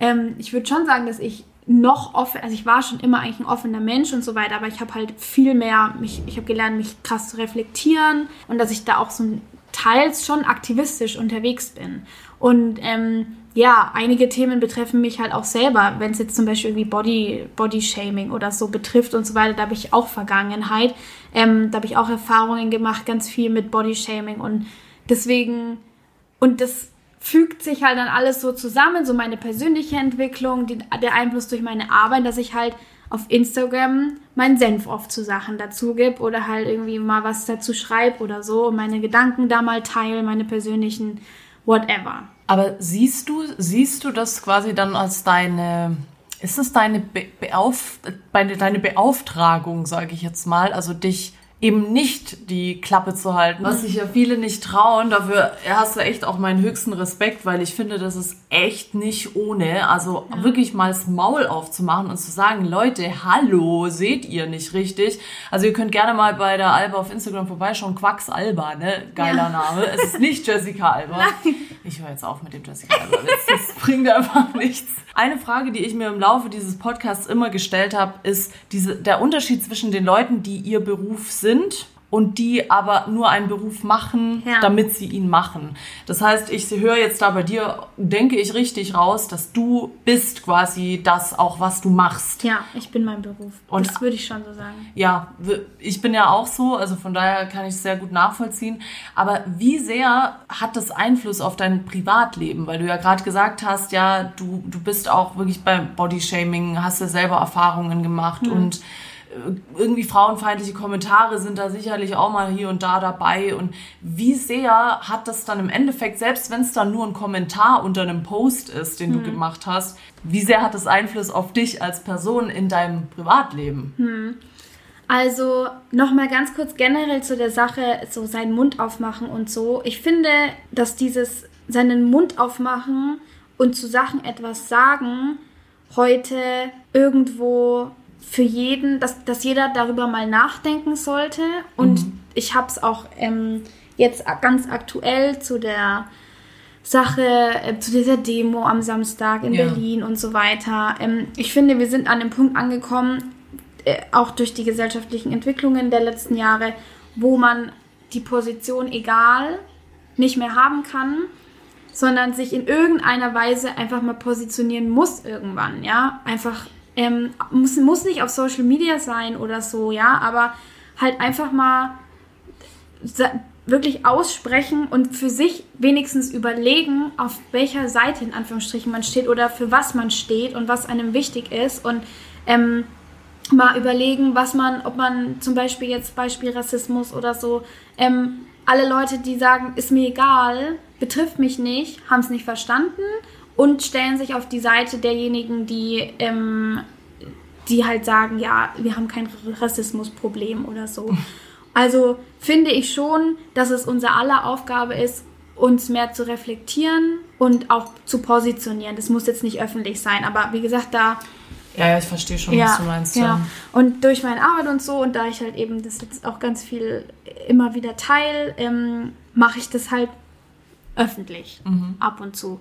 ähm, ich würde schon sagen, dass ich noch offen, also ich war schon immer eigentlich ein offener Mensch und so weiter, aber ich habe halt viel mehr, mich, ich habe gelernt, mich krass zu reflektieren und dass ich da auch so ein teils schon aktivistisch unterwegs bin. Und ähm, ja, einige Themen betreffen mich halt auch selber, wenn es jetzt zum Beispiel irgendwie Body, Body Shaming oder so betrifft und so weiter, da habe ich auch Vergangenheit. Ähm, da habe ich auch Erfahrungen gemacht, ganz viel mit Body Shaming und deswegen, und das fügt sich halt dann alles so zusammen, so meine persönliche Entwicklung, die, der Einfluss durch meine Arbeit, dass ich halt auf Instagram meinen Senf oft zu Sachen dazu gebe oder halt irgendwie mal was dazu schreibe oder so, meine Gedanken da mal teile, meine persönlichen whatever. Aber siehst du, siehst du das quasi dann als deine, ist es deine, Be Beauf, deine Beauftragung, sage ich jetzt mal, also dich eben nicht die Klappe zu halten, was sich ja viele nicht trauen. Dafür hast du echt auch meinen höchsten Respekt, weil ich finde, das ist echt nicht ohne. Also ja. wirklich mal das Maul aufzumachen und zu sagen, Leute, hallo, seht ihr nicht richtig? Also ihr könnt gerne mal bei der Alba auf Instagram vorbeischauen. Quacks Alba, ne? Geiler ja. Name. Es ist nicht Jessica Alba. Nein. Ich höre jetzt auf mit dem Jessica Alba. Das bringt einfach nichts. Eine Frage, die ich mir im Laufe dieses Podcasts immer gestellt habe, ist diese, der Unterschied zwischen den Leuten, die ihr Beruf sind und die aber nur einen Beruf machen, ja. damit sie ihn machen. Das heißt, ich höre jetzt da bei dir, denke ich richtig raus, dass du bist quasi das auch, was du machst. Ja, ich bin mein Beruf. Und das würde ich schon so sagen. Ja, ich bin ja auch so, also von daher kann ich es sehr gut nachvollziehen. Aber wie sehr hat das Einfluss auf dein Privatleben? Weil du ja gerade gesagt hast, ja, du, du bist auch wirklich beim Bodyshaming, hast ja selber Erfahrungen gemacht mhm. und irgendwie frauenfeindliche Kommentare sind da sicherlich auch mal hier und da dabei. Und wie sehr hat das dann im Endeffekt, selbst wenn es dann nur ein Kommentar unter einem Post ist, den hm. du gemacht hast, wie sehr hat das Einfluss auf dich als Person in deinem Privatleben? Hm. Also nochmal ganz kurz generell zu der Sache, so seinen Mund aufmachen und so. Ich finde, dass dieses seinen Mund aufmachen und zu Sachen etwas sagen heute irgendwo für jeden, dass, dass jeder darüber mal nachdenken sollte. Und mhm. ich habe es auch ähm, jetzt ganz aktuell zu der Sache, äh, zu dieser Demo am Samstag in ja. Berlin und so weiter. Ähm, ich finde, wir sind an dem Punkt angekommen, äh, auch durch die gesellschaftlichen Entwicklungen der letzten Jahre, wo man die Position egal nicht mehr haben kann, sondern sich in irgendeiner Weise einfach mal positionieren muss irgendwann, ja, einfach ähm, muss, muss nicht auf Social Media sein oder so, ja, aber halt einfach mal wirklich aussprechen und für sich wenigstens überlegen, auf welcher Seite in Anführungsstrichen man steht oder für was man steht und was einem wichtig ist und ähm, mal überlegen, was man, ob man zum Beispiel jetzt Beispiel Rassismus oder so, ähm, alle Leute, die sagen, ist mir egal, betrifft mich nicht, haben es nicht verstanden und stellen sich auf die Seite derjenigen, die, ähm, die halt sagen, ja, wir haben kein Rassismusproblem oder so. Also finde ich schon, dass es unser aller Aufgabe ist, uns mehr zu reflektieren und auch zu positionieren. Das muss jetzt nicht öffentlich sein, aber wie gesagt, da. Ja, ja ich verstehe schon, ja, was du meinst. Ja. ja. Und durch meine Arbeit und so, und da ich halt eben das jetzt auch ganz viel immer wieder teile, ähm, mache ich das halt öffentlich mhm. ab und zu.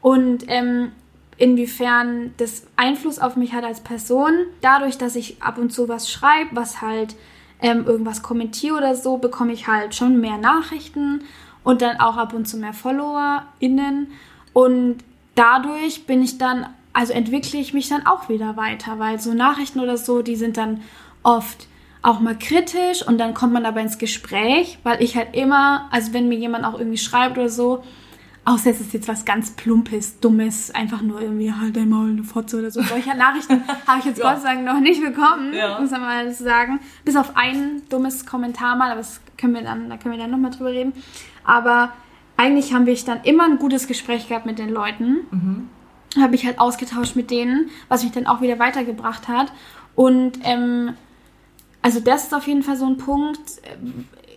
Und ähm, inwiefern das Einfluss auf mich hat als Person, dadurch, dass ich ab und zu was schreibe, was halt ähm, irgendwas kommentiere oder so, bekomme ich halt schon mehr Nachrichten und dann auch ab und zu mehr FollowerInnen. Und dadurch bin ich dann, also entwickle ich mich dann auch wieder weiter, weil so Nachrichten oder so, die sind dann oft auch mal kritisch und dann kommt man aber ins Gespräch, weil ich halt immer, also wenn mir jemand auch irgendwie schreibt oder so, Außer es ist jetzt was ganz Plumpes, Dummes, einfach nur irgendwie halt einmal eine Fotze oder so. Solche Nachrichten habe ich jetzt ja. Gott sei Dank noch nicht bekommen, ja. muss man mal sagen. Bis auf ein dummes Kommentar mal, aber das können wir dann, da können wir dann nochmal drüber reden. Aber eigentlich haben wir dann immer ein gutes Gespräch gehabt mit den Leuten. Mhm. Habe ich halt ausgetauscht mit denen, was mich dann auch wieder weitergebracht hat. Und ähm, also das ist auf jeden Fall so ein Punkt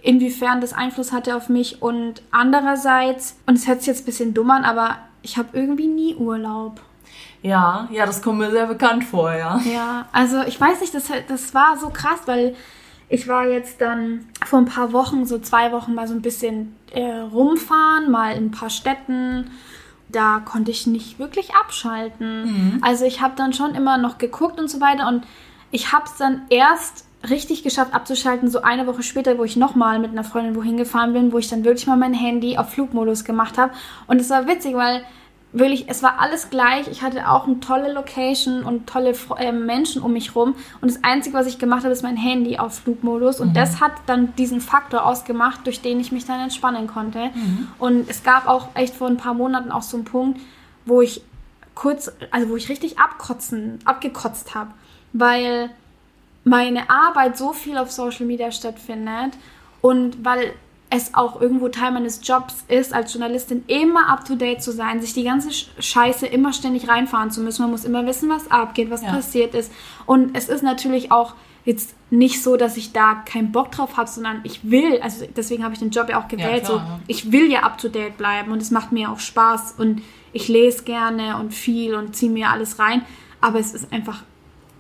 inwiefern das Einfluss hatte auf mich und andererseits, und es hört sich jetzt ein bisschen dumm an, aber ich habe irgendwie nie Urlaub. Ja, ja, das kommt mir sehr bekannt vor, ja. Ja, also ich weiß nicht, das, das war so krass, weil ich war jetzt dann vor ein paar Wochen, so zwei Wochen mal so ein bisschen äh, rumfahren, mal in ein paar Städten. Da konnte ich nicht wirklich abschalten. Mhm. Also ich habe dann schon immer noch geguckt und so weiter und ich habe es dann erst richtig geschafft abzuschalten, so eine Woche später, wo ich nochmal mit einer Freundin wohin gefahren bin, wo ich dann wirklich mal mein Handy auf Flugmodus gemacht habe. Und es war witzig, weil wirklich, es war alles gleich. Ich hatte auch eine tolle Location und tolle äh, Menschen um mich rum. Und das Einzige, was ich gemacht habe, ist mein Handy auf Flugmodus. Und mhm. das hat dann diesen Faktor ausgemacht, durch den ich mich dann entspannen konnte. Mhm. Und es gab auch echt vor ein paar Monaten auch so einen Punkt, wo ich kurz, also wo ich richtig abkotzen, abgekotzt habe. Weil meine Arbeit so viel auf Social Media stattfindet und weil es auch irgendwo Teil meines Jobs ist, als Journalistin immer up to date zu sein, sich die ganze Scheiße immer ständig reinfahren zu müssen. Man muss immer wissen, was abgeht, was ja. passiert ist. Und es ist natürlich auch jetzt nicht so, dass ich da keinen Bock drauf habe, sondern ich will, also deswegen habe ich den Job ja auch gewählt, ja, so ich will ja up to date bleiben und es macht mir auch Spaß und ich lese gerne und viel und ziehe mir alles rein, aber es ist einfach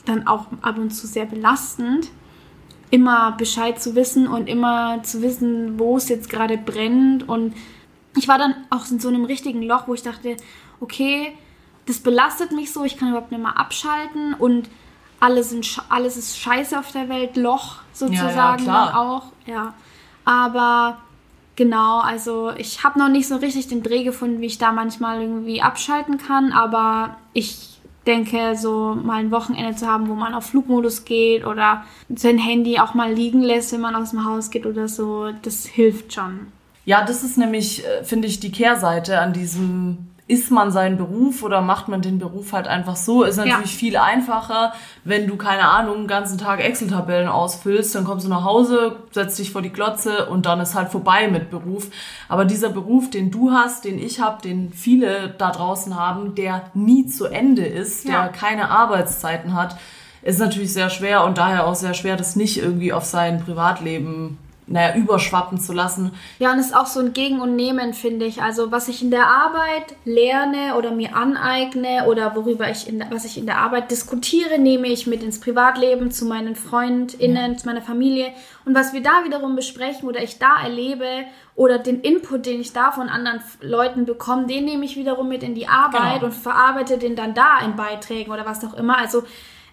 dann auch ab und zu sehr belastend, immer Bescheid zu wissen und immer zu wissen, wo es jetzt gerade brennt. Und ich war dann auch in so einem richtigen Loch, wo ich dachte, okay, das belastet mich so, ich kann überhaupt nicht mehr abschalten und alles, sind, alles ist scheiße auf der Welt, Loch sozusagen ja, ja, auch. Ja. Aber genau, also ich habe noch nicht so richtig den Dreh gefunden, wie ich da manchmal irgendwie abschalten kann, aber ich denke, so mal ein Wochenende zu haben, wo man auf Flugmodus geht oder sein Handy auch mal liegen lässt, wenn man aus dem Haus geht oder so, das hilft schon. Ja, das ist nämlich, äh, finde ich, die Kehrseite an diesem ist man sein Beruf oder macht man den Beruf halt einfach so? Ist natürlich ja. viel einfacher, wenn du, keine Ahnung, den ganzen Tag Excel-Tabellen ausfüllst, dann kommst du nach Hause, setzt dich vor die Glotze und dann ist halt vorbei mit Beruf. Aber dieser Beruf, den du hast, den ich habe, den viele da draußen haben, der nie zu Ende ist, ja. der keine Arbeitszeiten hat, ist natürlich sehr schwer und daher auch sehr schwer, das nicht irgendwie auf sein Privatleben naja, überschwappen zu lassen. Ja, und es ist auch so ein Gegen und Nehmen, finde ich. Also was ich in der Arbeit lerne oder mir aneigne oder worüber ich in, was ich in der Arbeit diskutiere, nehme ich mit ins Privatleben zu meinen FreundInnen, ja. zu meiner Familie. Und was wir da wiederum besprechen oder ich da erlebe oder den Input, den ich da von anderen Leuten bekomme, den nehme ich wiederum mit in die Arbeit genau. und verarbeite den dann da in Beiträgen oder was auch immer. Also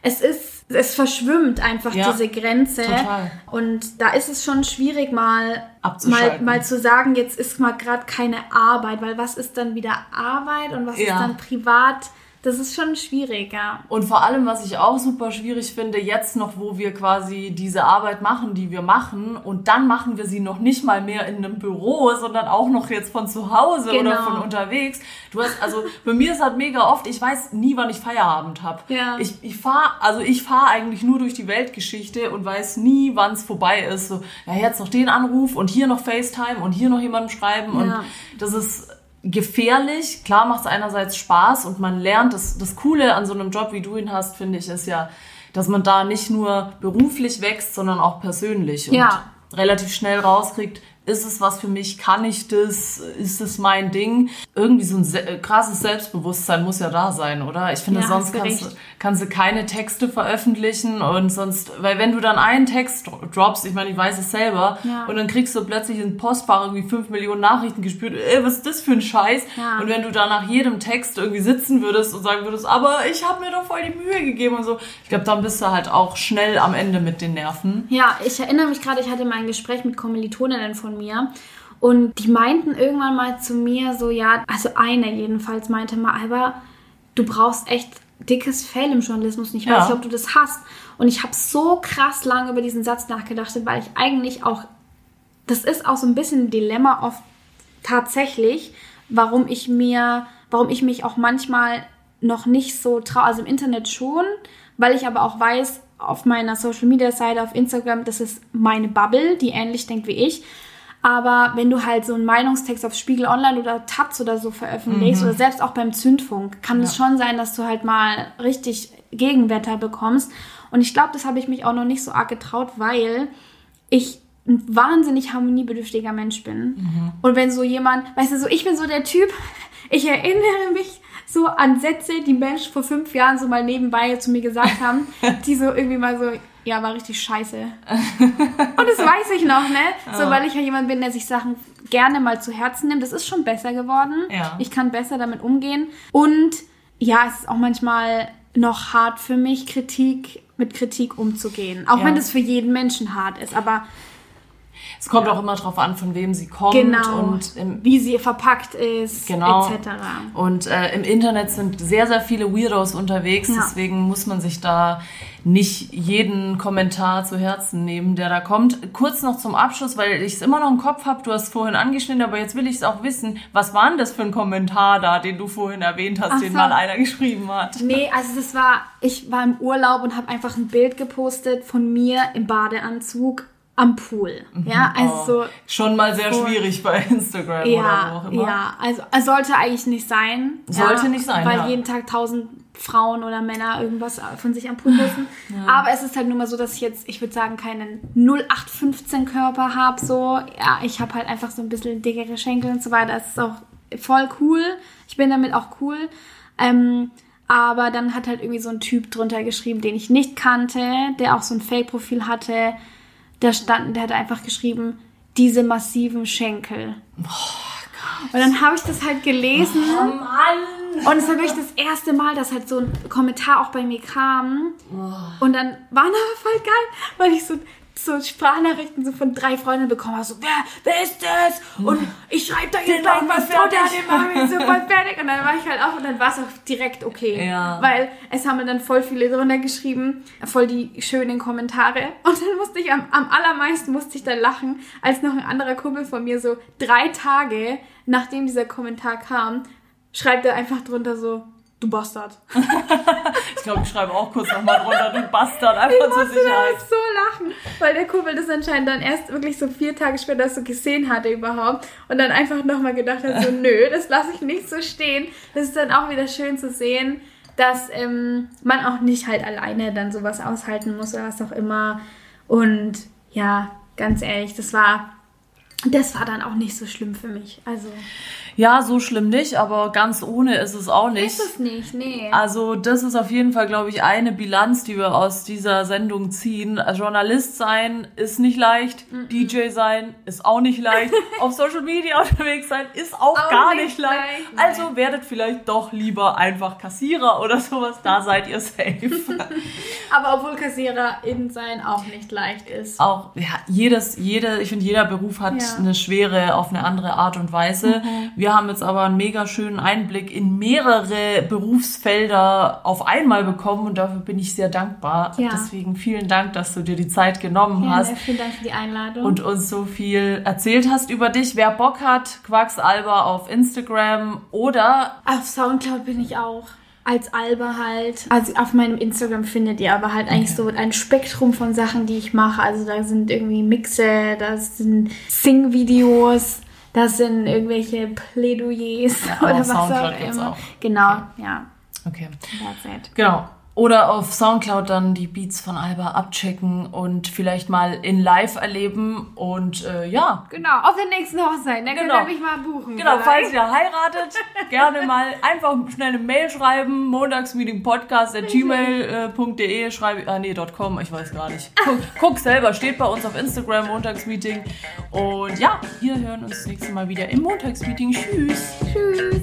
es ist, es verschwimmt einfach ja, diese Grenze. Total. Und da ist es schon schwierig, mal, mal, mal zu sagen, jetzt ist mal gerade keine Arbeit, weil was ist dann wieder Arbeit und was ja. ist dann privat? Das ist schon schwierig, ja. Und vor allem, was ich auch super schwierig finde, jetzt noch, wo wir quasi diese Arbeit machen, die wir machen, und dann machen wir sie noch nicht mal mehr in einem Büro, sondern auch noch jetzt von zu Hause genau. oder von unterwegs. Du hast, also bei mir ist halt mega oft, ich weiß nie, wann ich Feierabend habe. Ja. Ich, ich fahre, also ich fahre eigentlich nur durch die Weltgeschichte und weiß nie, wann es vorbei ist. So, ja, jetzt noch den Anruf und hier noch FaceTime und hier noch jemandem schreiben. Ja. Und das ist gefährlich. Klar macht es einerseits Spaß und man lernt. Das, das Coole an so einem Job, wie du ihn hast, finde ich, ist ja, dass man da nicht nur beruflich wächst, sondern auch persönlich. Und ja. relativ schnell rauskriegt, ist es was für mich? Kann ich das? Ist es mein Ding? Irgendwie so ein se krasses Selbstbewusstsein muss ja da sein, oder? Ich finde, ja, sonst kannst du, kannst du keine Texte veröffentlichen und sonst, weil wenn du dann einen Text droppst, ich meine, ich weiß es selber, ja. und dann kriegst du plötzlich in Postfach irgendwie fünf Millionen Nachrichten gespürt, ey, was ist das für ein Scheiß? Ja. Und wenn du da nach jedem Text irgendwie sitzen würdest und sagen würdest, aber ich habe mir doch voll die Mühe gegeben und so, ich glaube, dann bist du halt auch schnell am Ende mit den Nerven. Ja, ich erinnere mich gerade, ich hatte mal ein Gespräch mit Kommilitoninnen von mir. Und die meinten irgendwann mal zu mir so, ja, also eine jedenfalls meinte mal, aber du brauchst echt dickes Fell im Journalismus. Und ich weiß ja. nicht, ob du das hast. Und ich habe so krass lange über diesen Satz nachgedacht, weil ich eigentlich auch, das ist auch so ein bisschen ein Dilemma oft tatsächlich, warum ich mir, warum ich mich auch manchmal noch nicht so traue, also im Internet schon, weil ich aber auch weiß, auf meiner Social Media Seite, auf Instagram, das ist meine Bubble, die ähnlich denkt wie ich. Aber wenn du halt so einen Meinungstext auf Spiegel Online oder Taz oder so veröffentlichst Mhm. oder selbst auch beim Zündfunk, kann es schon sein, dass du halt mal richtig Gegenwetter bekommst. Und ich glaube, das habe ich mich auch noch nicht so arg getraut, weil ich ein wahnsinnig harmoniebedürftiger Mensch bin. Mhm. Und wenn so jemand, weißt du, so ich bin so der Typ, ich erinnere mich so an Sätze, die Menschen vor fünf Jahren so mal nebenbei zu mir gesagt haben, die so irgendwie mal so, ja, war richtig scheiße. Und das weiß ich noch, ne? So, weil ich ja jemand bin, der sich Sachen gerne mal zu Herzen nimmt. Das ist schon besser geworden. Ja. Ich kann besser damit umgehen. Und ja, es ist auch manchmal noch hart für mich, Kritik mit Kritik umzugehen. Auch Ja. wenn das für jeden Menschen hart ist. Aber Es kommt auch immer drauf an, von wem sie kommt genau, und im, wie sie verpackt ist, Genau. etc. Und äh, im Internet sind sehr, sehr viele Weirdos unterwegs, Ja. deswegen muss man sich da nicht jeden Kommentar zu Herzen nehmen, der da kommt. Kurz noch zum Abschluss, weil ich es immer noch im Kopf habe, du hast vorhin angeschnitten, aber jetzt will ich es auch wissen. Was war denn das für ein Kommentar da, den du vorhin erwähnt hast, Ach den so. mal einer geschrieben hat? Nee, also das war, ich war im Urlaub und habe einfach ein Bild gepostet von mir im Badeanzug am Pool. Ja, also Oh, so schon mal sehr voll. schwierig bei Instagram oder wo Ja, auch immer. ja, also es sollte eigentlich nicht sein. Sollte ja, nicht sein, Weil ja. jeden Tag tausend Frauen oder Männer irgendwas von sich am Pool müssen. Aber es ist halt nur mal so, dass ich jetzt, ich würde sagen, keinen 0815 Körper habe. So, ja, ich habe halt einfach so ein bisschen dickere Schenkel und so weiter. Das ist auch voll cool. Ich bin damit auch cool. Ähm, aber dann hat halt irgendwie so ein Typ drunter geschrieben, den ich nicht kannte, der auch so ein Fake-Profil hatte. Da stand, der hat einfach geschrieben, diese massiven Schenkel. Und dann habe ich das halt gelesen. Oh Mann! Und es war wirklich das erste Mal, dass halt so ein Kommentar auch bei mir kam. Und dann waren aber voll geil, weil ich so, so Sprachnachrichten so von drei Freunden bekommen. So, wer, wer ist das? Und ich schreibe da jetzt mal was drunter, den machen wir sofort fertig. Und dann war ich halt auch und dann war es auch direkt okay. Ja. Weil es haben mir dann voll viele drunter geschrieben, voll die schönen Kommentare. Und dann musste ich am, am allermeisten musste ich dann lachen, als noch ein anderer Kumpel von mir so drei Tage, nachdem dieser Kommentar kam, schreibt er einfach drunter so, du Bastard. Ich glaube, ich schreibe auch kurz nochmal drunter, du Bastard, einfach zur musste da Sicherheit. so lachen, weil der Kumpel das anscheinend dann erst wirklich so vier Tage später so gesehen hatte überhaupt und dann einfach nochmal gedacht hat, so nö, das lasse ich nicht so stehen. Das ist dann auch wieder schön zu sehen, dass ähm, man auch nicht halt alleine dann sowas aushalten muss oder was auch immer. Und ja, ganz ehrlich, das war, das war dann auch nicht so schlimm für mich. Also Ja, so schlimm nicht, aber ganz ohne ist es auch nicht. ist es nicht, nee. Also das ist auf jeden Fall, glaube ich, eine Bilanz, die wir aus dieser Sendung ziehen. Journalist sein ist nicht leicht, DJ sein ist auch nicht leicht, auf Social Media unterwegs sein ist auch, Auch gar nicht leicht. leicht, Also werdet vielleicht doch lieber einfach Kassierer oder sowas, da seid ihr safe. Aber obwohl KassiererInnen sein auch nicht leicht ist. auch ja, jedes, jede, ich finde, jeder Beruf hat Ja. eine Schwere auf eine andere Art und Weise. Wir haben jetzt aber einen mega schönen Einblick in mehrere Berufsfelder auf einmal bekommen und dafür bin ich sehr dankbar. Ja. Deswegen vielen Dank, dass du dir die Zeit genommen hast Gerne, vielen Dank für die Einladung. und uns so viel erzählt hast über dich. Wer Bock hat, Quacksalber auf Instagram oder Auf Soundcloud bin ich auch. Als Alba halt. Also auf meinem Instagram findet ihr aber halt eigentlich so ein Spektrum von Sachen, die ich mache. Also da sind irgendwie Mixe, da sind Sing-Videos, da sind irgendwelche Plädoyers aber oder auf was auch Soundcloud gibt's immer. auch. Genau, ja. okay. That's it. Genau. Oder auf Soundcloud dann die Beats von Alba abchecken und vielleicht mal in live erleben. Und äh, ja, Genau, auf der nächsten Hochzeit. Da könnt Genau. ihr mich mal buchen. genau, vielleicht. falls ihr heiratet, gerne mal einfach schnell eine Mail schreiben. Montagsmeetingpodcast.gmail.de schreibe ah nee, .com, ich weiß gar nicht. Guck, guck selber, steht bei uns auf Instagram, Montagsmeeting. Und ja, wir hören uns das nächste Mal wieder im Montagsmeeting. Tschüss. Tschüss.